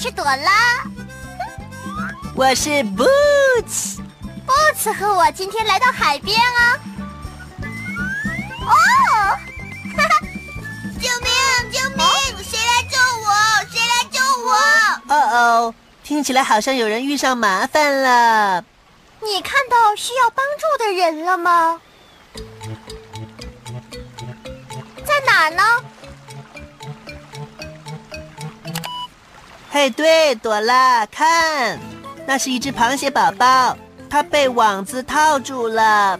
是朵拉，我是 Boots。Boots 和我今天来到海边啊！哦，哈哈！救命！救命！谁来救我？谁来救我？哦哦，听起来好像有人遇上麻烦了。你看到需要帮助的人了吗？在哪儿呢？嘿，对，朵拉，看，那是一只螃蟹宝宝，它被网子套住了。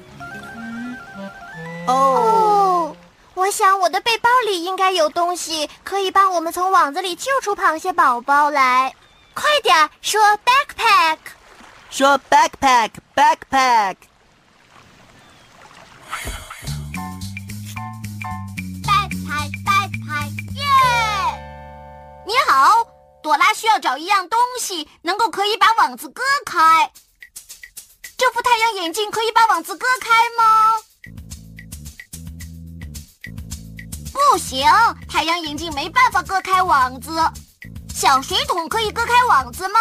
哦，我想我的背包里应该有东西，可以帮我们从网子里救出螃蟹宝宝来。快点说，backpack，说 backpack，backpack。backpack，backpack，耶！你好。朵拉需要找一样东西，能够可以把网子割开。这副太阳眼镜可以把网子割开吗？不行，太阳眼镜没办法割开网子。小水桶可以割开网子吗？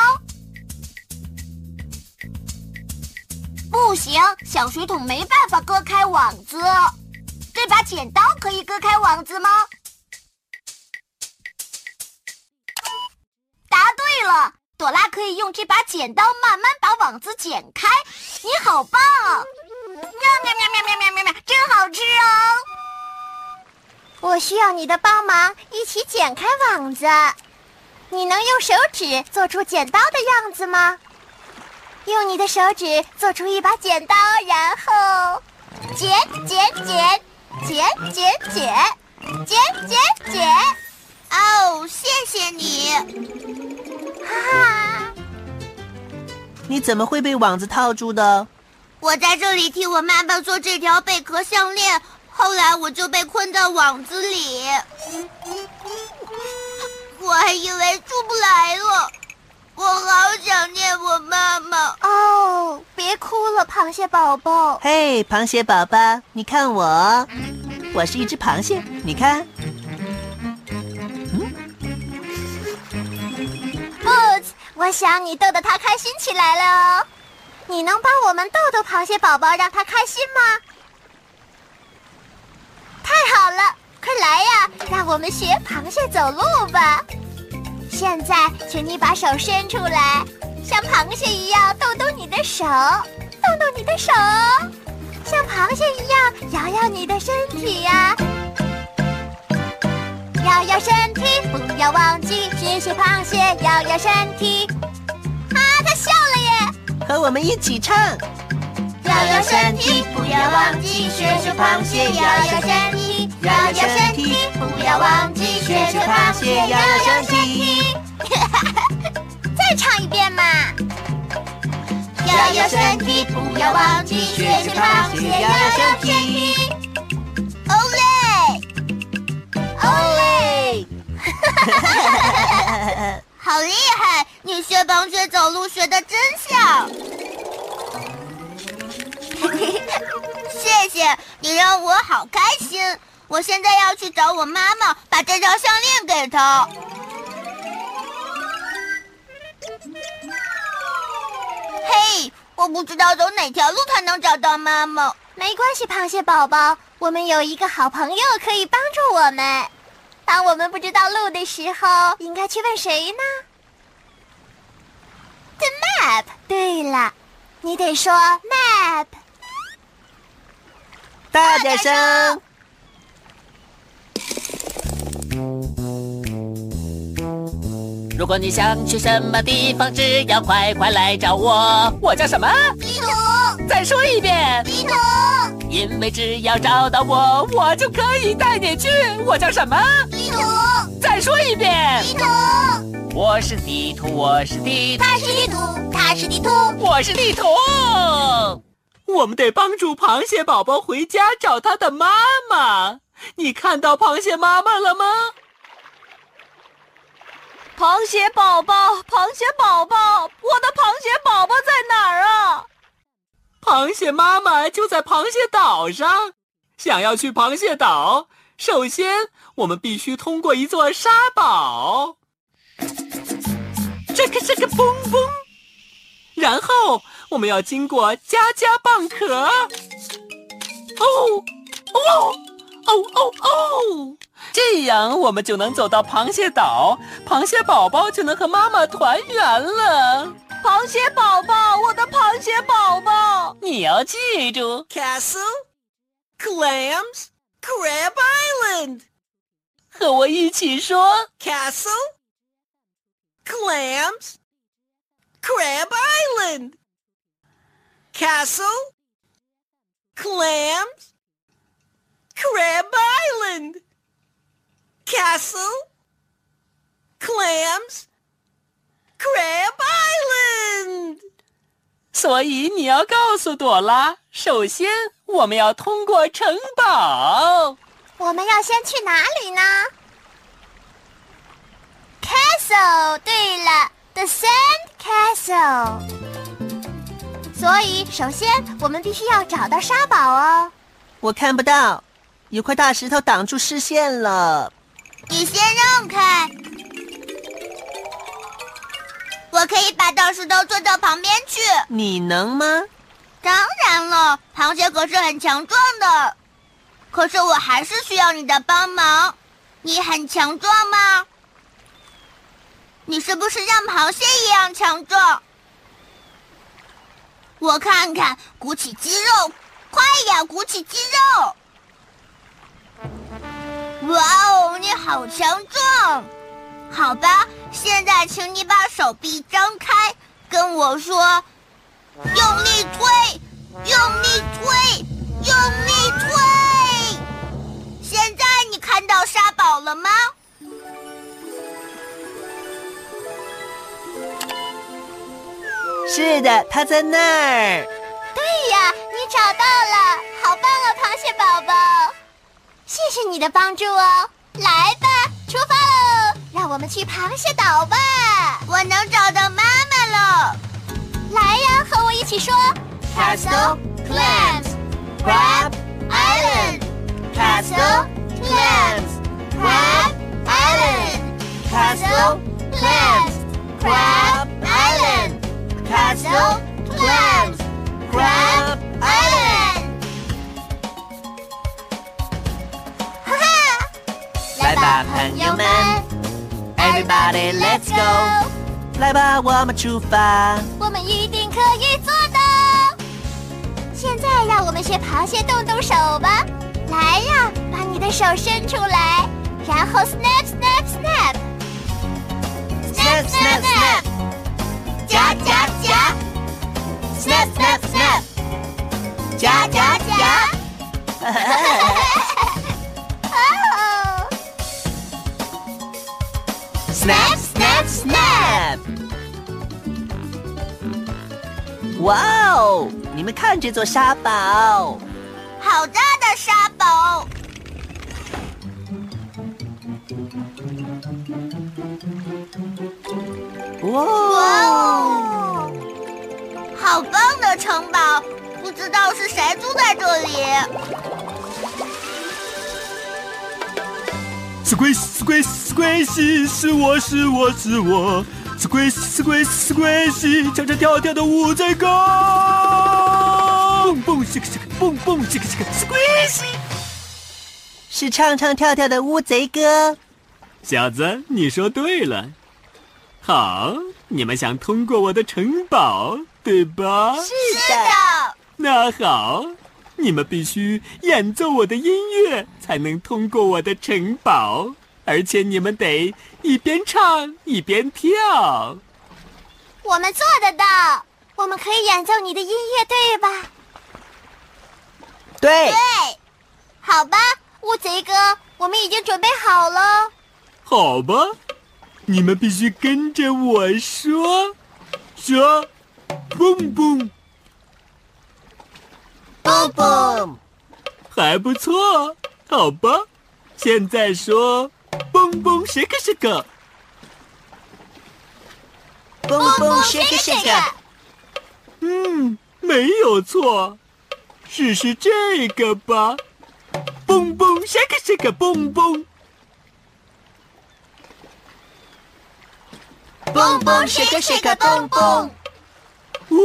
不行，小水桶没办法割开网子。这把剪刀可以割开网子吗？可以用这把剪刀慢慢把网子剪开。你好棒！喵喵喵喵喵喵喵喵，真好吃哦！我需要你的帮忙，一起剪开网子。你能用手指做出剪刀的样子吗？用你的手指做出一把剪刀，然后剪剪剪剪剪剪剪剪剪。哦，谢谢你。哈！你怎么会被网子套住的？我在这里替我妈妈做这条贝壳项链，后来我就被困在网子里。我还以为出不来了，我好想念我妈妈。哦，别哭了，螃蟹宝宝。嘿，螃蟹宝宝，你看我，我是一只螃蟹，你看。我想你逗得他开心起来了哦，你能帮我们逗逗螃蟹宝宝，让他开心吗？太好了，快来呀，让我们学螃蟹走路吧。现在，请你把手伸出来，像螃蟹一样动动你的手，动动你的手，像螃蟹一样摇摇你的身体呀。摇摇身体，不要忘记学学螃蟹，摇摇身体。啊，他笑了耶！和我们一起唱。摇摇身体，不要忘记学学螃蟹，摇摇身体，摇摇身体，不要忘记学学螃蟹，摇摇身体。再唱一遍嘛！摇摇身体，不要忘记学学螃蟹，摇摇身体。好厉害！你学螃蟹走路学的真像。谢谢你让我好开心。我现在要去找我妈妈，把这条项链给她。嘿，我不知道走哪条路才能找到妈妈。没关系，螃蟹宝宝，我们有一个好朋友可以帮助我们。当我们不知道路的时候，应该去问谁呢？The map。对了，你得说 map。大点声。如果你想去什么地方，只要快快来找我。我叫什么？地图，再说一遍。地图，因为只要找到我，我就可以带你去。我叫什么？地图，再说一遍。地图，我是地图，我是地图，它是地图，他是地图。我是地图。我们得帮助螃蟹宝宝回家找他的妈妈。你看到螃蟹妈妈了吗？螃蟹宝宝，螃蟹宝宝，我的螃蟹宝宝在哪儿啊？螃蟹妈妈就在螃蟹岛上。想要去螃蟹岛，首先我们必须通过一座沙堡。这个这个嘣嘣，然后我们要经过加加蚌壳。哦哦哦哦哦！这样我们就能走到螃蟹岛，螃蟹宝宝就能和妈妈团圆了。螃蟹宝宝，我的螃蟹宝宝，你要记住 Castle, clams, crab island. 和我一起说。 Castle, clams, crab island. Castle, clams, crab island. Castle, clams, crab island. 所以你要告诉朵拉，首先 我们要通过城堡。我们要先去哪里呢？Castle。对了，The Sand Castle。所以，首先我们必须要找到沙堡哦。我看不到，有块大石头挡住视线了。你先让开，我可以把大石头推到旁边去。你能吗？当然了，螃蟹可是很强壮的。可是我还是需要你的帮忙。你很强壮吗？你是不是像螃蟹一样强壮？我看看，鼓起肌肉，快呀，鼓起肌肉！哇哦，你好强壮！好吧，现在请你把手臂张开，跟我说，用力推，用力推，用力推！现在你看到沙堡了吗？是的，它在那儿。对呀，你找到了，好棒啊，螃蟹宝宝！谢谢你的帮助哦。来吧，出发喽！让我们去螃蟹岛吧。我能找到妈妈了。来呀，和我一起说：Castle, clams, crab island. Castle, clams, crab island. Castle, clams, crab island. Castle, clams, crab island. 哈哈，来吧朋友们，Everybody let's go 来吧，我们出发。我们一定可以做到。现在让我们学螃蟹动动手吧。来呀，把你的手伸出来，然后 snap snap snap Snap, snap, snap 夹夹夹，snap snap snap，夹夹夹。Snap, snap, snap！哇哦！你们看这座沙堡，好大的沙堡！哇！哦，好棒的城堡！不知道是谁住在这里。Squish squish squishy，是我是我是我，squish squish squishy，唱唱跳跳的乌贼歌，蹦蹦西克西克，蹦蹦西克西克，squishy。是唱唱跳跳的乌贼歌。小子，你说对了。好，你们想通过我的城堡，对吧？是的，那好，你们必须演奏我的音乐，才能通过我的城堡，而且你们得一边唱一边跳。我们做得到。我们可以演奏你的音乐，对吧？对对，好吧，乌贼哥，我们已经准备好了。好吧，你们必须跟着我说，说，蹦蹦，蹦蹦，还不错，好吧。现在说，蹦蹦，shake shake，蹦蹦，shake shake。嗯，没有错，试试这个吧，蹦蹦，shake shake，蹦蹦，蹦蹦，shake shake，蹦蹦。哦，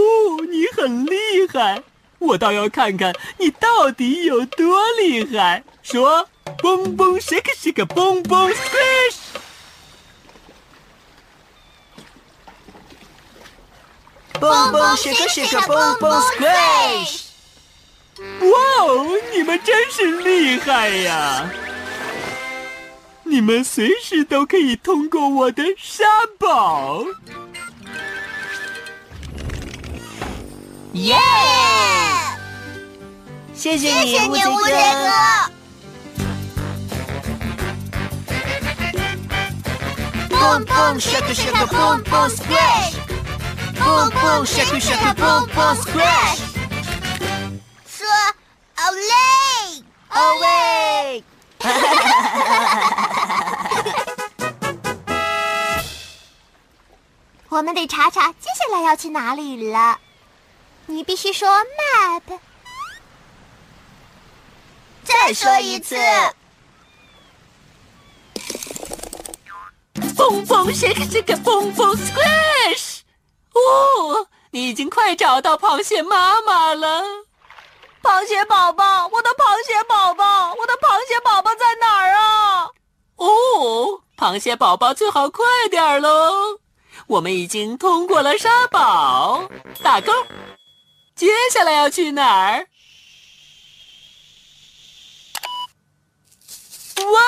你很厉害，我倒要看看你到底有多厉害。说，蹦蹦，shake shake，蹦蹦，squish。蹦蹦，shake shake，蹦蹦，squish。哇哦，你们真是厉害呀！你们随时都可以通过我的沙堡。耶！谢谢你，谢谢你，乌贼哥。哥。蹦蹦，shake shake，蹦蹦，squish。蹦蹦，shake shake，蹦蹦，squish。说哦嘞，哦喂！我们得查查接下来要去哪里了。你必须说 map。再说一次。蹦蹦 shake shake 蹦蹦 squish。哦，你已经快找到螃蟹妈妈了。螃蟹宝宝，我的螃蟹宝宝，我的螃蟹宝宝在哪儿啊？哦，螃蟹宝宝最好快点儿喽！我们已经通过了沙堡，打勾。接下来要去哪儿？哇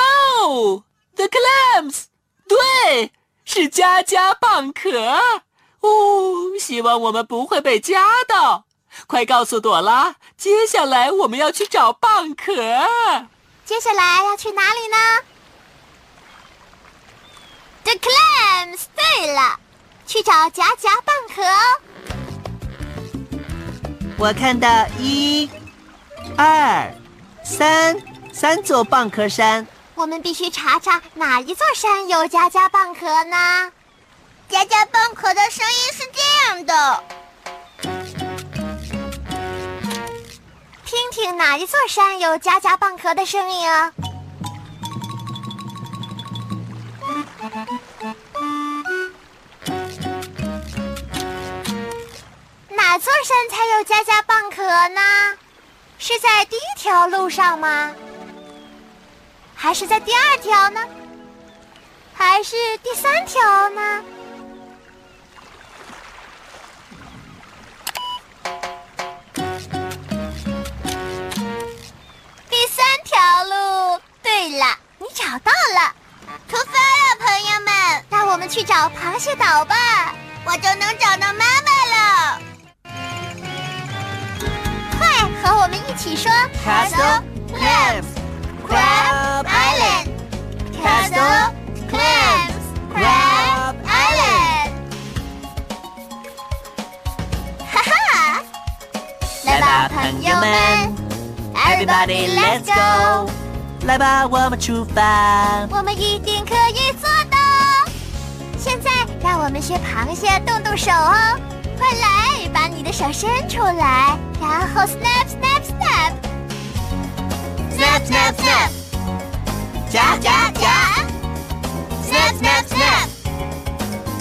哦，The clams！对，是夹夹蚌壳。哦，希望我们不会被夹到。快告诉朵拉，接下来我们要去找蚌壳。接下来要去哪里呢？The clams。对了，去找夹夹蚌壳哦。我看到一、二、三三座蚌壳山。我们必须查查哪一座山有夹夹蚌壳呢？夹夹蚌壳的声音是这样的。听听哪一座山有夹夹蚌壳的声音啊？哪座山才有夹夹蚌壳呢？是在第一条路上吗？还是在第二条呢？还是第三条呢？第三条路。对了，你找到了，出发了，朋友们！让我们去找螃蟹岛吧，我就能找到妈妈了。快和我们一起说 Castle Clams Crab Castle Clams Crab Island 哈哈！来吧，朋友们，Everybody let's go！来吧，我们出发。我们一定可以做到。现在让我们学螃蟹动动手哦，快来，把你的手伸出来，然后 snap snap snap snap snap snap，夹夹夹，snap snap snap，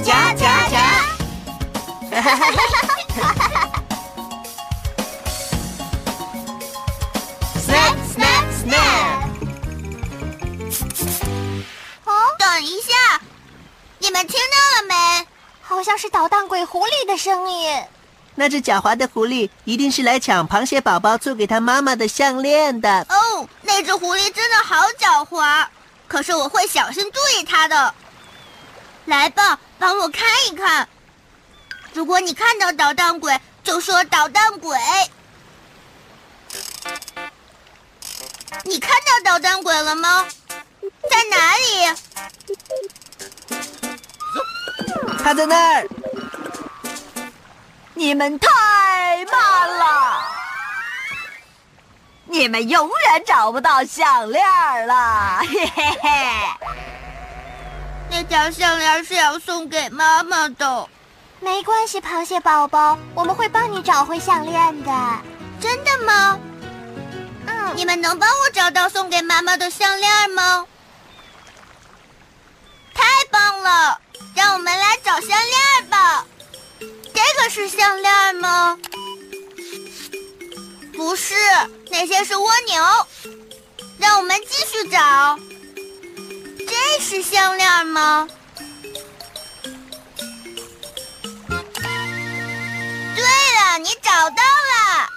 夹夹夹，哈哈哈哈哈哈，snap snap snap。哦，等一下，你们听到了没？好像是捣蛋鬼狐狸的声音。那只狡猾的狐狸一定是来抢螃蟹宝宝做给他妈妈的项链的。哦，那只狐狸真的好狡猾，可是我会小心注意它的。来吧，帮我看一看。如果你看到捣蛋鬼，就说捣蛋鬼。你看到捣蛋鬼了吗？在哪里？他在那儿。你们太慢了，你们永远找不到项链了，嘿嘿嘿。那条项链是要送给妈妈的。没关系，螃蟹宝宝，我们会帮你找回项链的。真的吗？嗯。你们能帮我找到送给妈妈的项链吗？太棒了！让我们来找项链吧。这个是项链吗？不是，那些是蜗牛。让我们继续找。这是项链吗？对了，你找到了。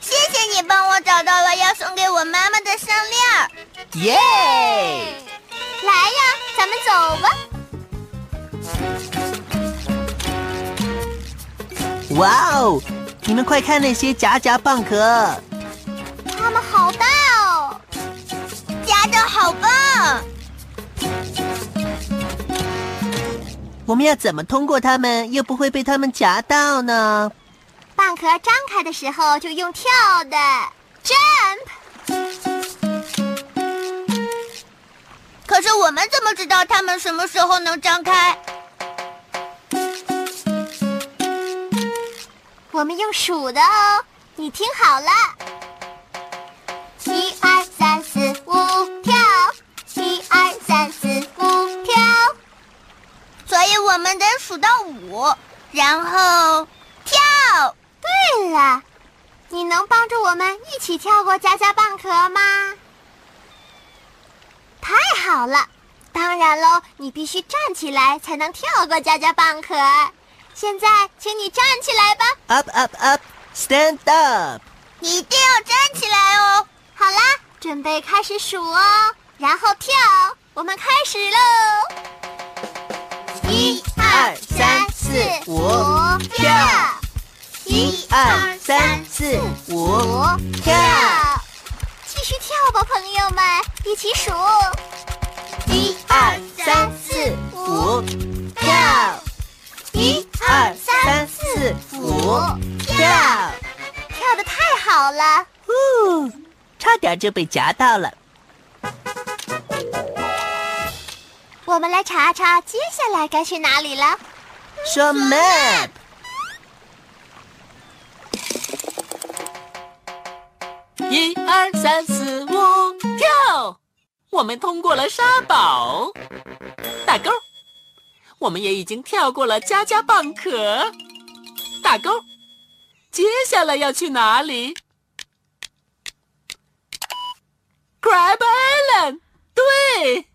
谢谢你帮我找到了要送给我妈妈的项链。耶！来呀，咱们走吧。哇哦！你们快看那些夹夹蚌壳，它们好大哦，夹的好棒。我们要怎么通过它们，又不会被它们夹到呢？蚌壳张开的时候就用跳的，jump。可是我们怎么知道它们什么时候能张开？我们用数的哦，你听好了，一二三四五跳，一二三四五跳，所以我们得数到五，然后跳。对了，你能帮助我们一起跳过夹夹蚌壳吗？太好了！当然喽，你必须站起来才能跳过夹夹蚌壳。现在，请你站起来吧。Up, up, up! Stand up! 你一定要站起来哦。好啦，准备开始数哦，然后跳。我们开始喽！一二三四五，跳！一二三四五，跳！继续跳吧，朋友们，一起数。一二三四五，跳！一二三四五，跳！跳的太好了。呼，差点就被夹到了。我们来查查接下来该去哪里了。说 map，一二三四五，跳！我们通过了沙堡，打勾。我们也已经跳过了夹夹蚌壳，打勾。接下来要去哪里？Crab Island。对，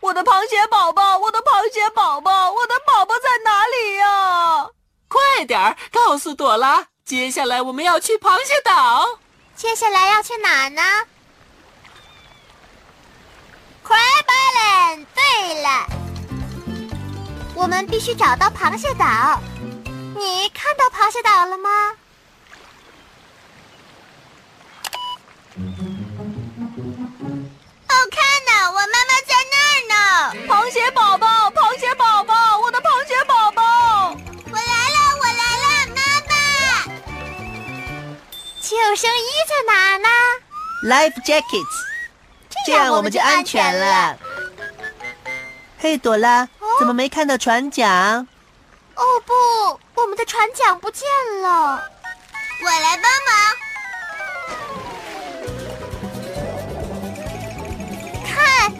我的螃蟹宝宝，我的螃蟹宝宝，我的宝宝在哪里呀？快点儿告诉朵拉，接下来我们要去螃蟹岛。接下来要去哪呢？Crab Island。对了，我们必须找到螃蟹岛。你看到螃蟹岛了吗？哦，看呐，我妈妈在那儿呢。螃蟹宝宝，螃蟹宝宝，我的螃蟹宝宝。我来了，我来了，妈妈。救生衣在哪儿呢？Life jackets，这样我们就安全了。嘿，朵拉，怎么没看到船桨？哦不，我们的船桨不见了。我来帮忙。看，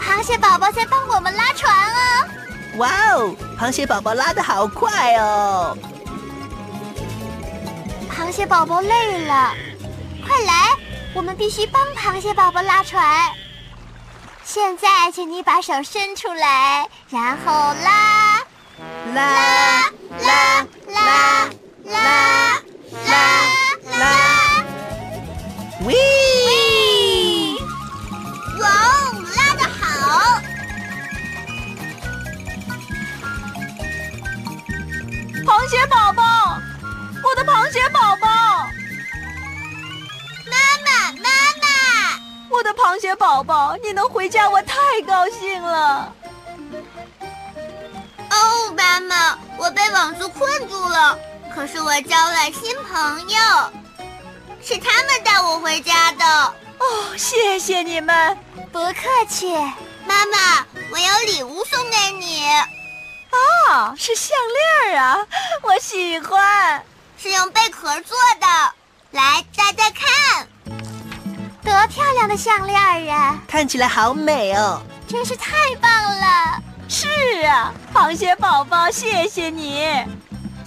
螃蟹宝宝在帮我们拉船哦。哇哦，螃蟹宝宝拉的好快哦！螃蟹宝宝累了，快来，我们必须帮螃蟹宝宝拉船。现在，请你把手伸出来，然后拉拉拉拉拉拉拉拉，喂！哇哦，拉得好！螃蟹宝宝，我的螃蟹宝宝，我的螃蟹宝宝，你能回家，我太高兴了。哦，妈妈，我被网子困住了，可是我交了新朋友，是他们带我回家的。哦，谢谢你们。不客气，妈妈，我有礼物送给你，哦，是项链啊，我喜欢。是用贝壳做的，来戴戴看，多漂亮的项链啊！看起来好美哦。真是太棒了！是啊，螃蟹宝宝，谢谢你。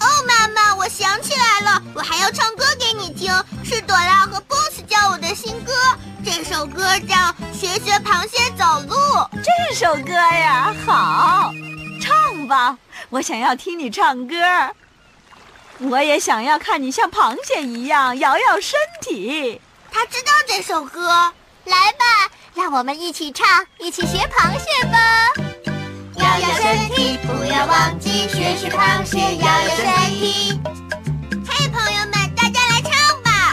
哦，妈妈，我想起来了，我还要唱歌给你听，是朵拉和 Boss 教我的新歌。这首歌叫《学学螃蟹走路》。这首歌呀，好，唱吧，我想要听你唱歌。我也想要看你像螃蟹一样摇摇身体。他知道这首歌，来吧，让我们一起唱，一起学螃蟹吧。摇摇身体，不要忘记学学螃蟹，摇摇身体。嘿，朋友们，大家来唱吧！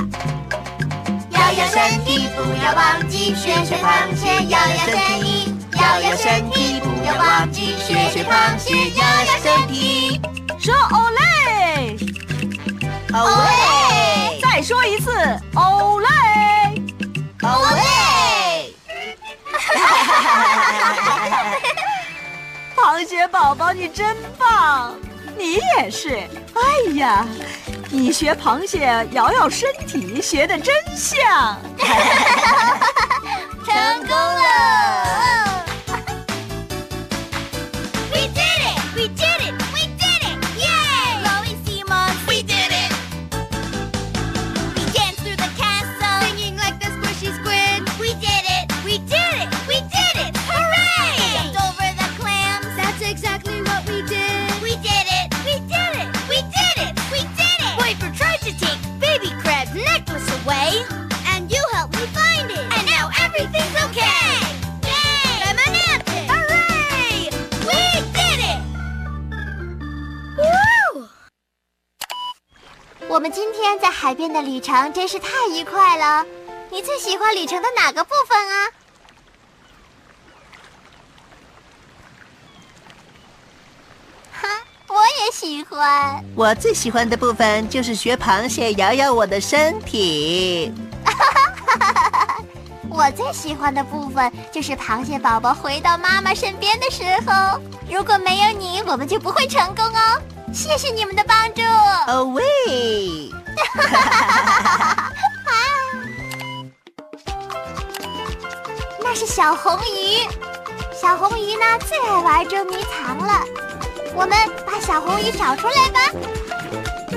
摇摇身体，不要忘记学学螃蟹，摇摇身体，摇摇身体，不要忘记学学螃蟹，摇摇身体。说欧嘞，哦喂！再说一次欧嘞。欧嘞！螃蟹宝宝，你真棒！你也是。哎呀，你学螃蟹摇摇身体，学的真像。成功了边的旅程真是太愉快了。你最喜欢旅程的哪个部分啊？哈，我也喜欢。我最喜欢的部分就是学螃蟹摇摇我的身体。我最喜欢的部分就是螃蟹宝宝回到妈妈身边的时候。如果没有你，我们就不会成功哦。谢谢你们的帮助。哦喂！哈哈哈，啊那是小红鱼，小红鱼呢最爱玩捉迷藏了。我们把小红鱼找出来吧，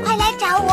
快来找！我